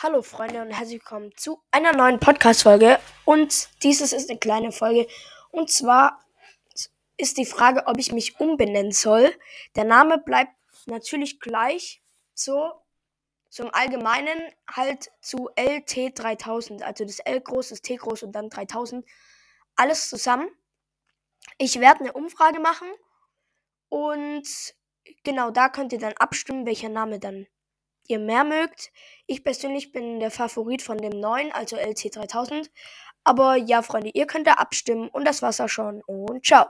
Hallo Freunde und herzlich willkommen zu einer neuen Podcast-Folge. Und dieses ist eine kleine Folge. Und zwar ist die Frage, ob ich mich umbenennen soll. Der Name bleibt natürlich gleich so zum Allgemeinen halt zu LT3000. Also das L groß, das T groß und dann 3000. Alles zusammen. Ich werde eine Umfrage machen. Und genau da könnt ihr dann abstimmen, welcher Name dann ihr mehr mögt. Ich persönlich bin der Favorit von dem neuen, also LC3000. Aber ja, Freunde, ihr könnt da abstimmen und das war's auch schon und ciao.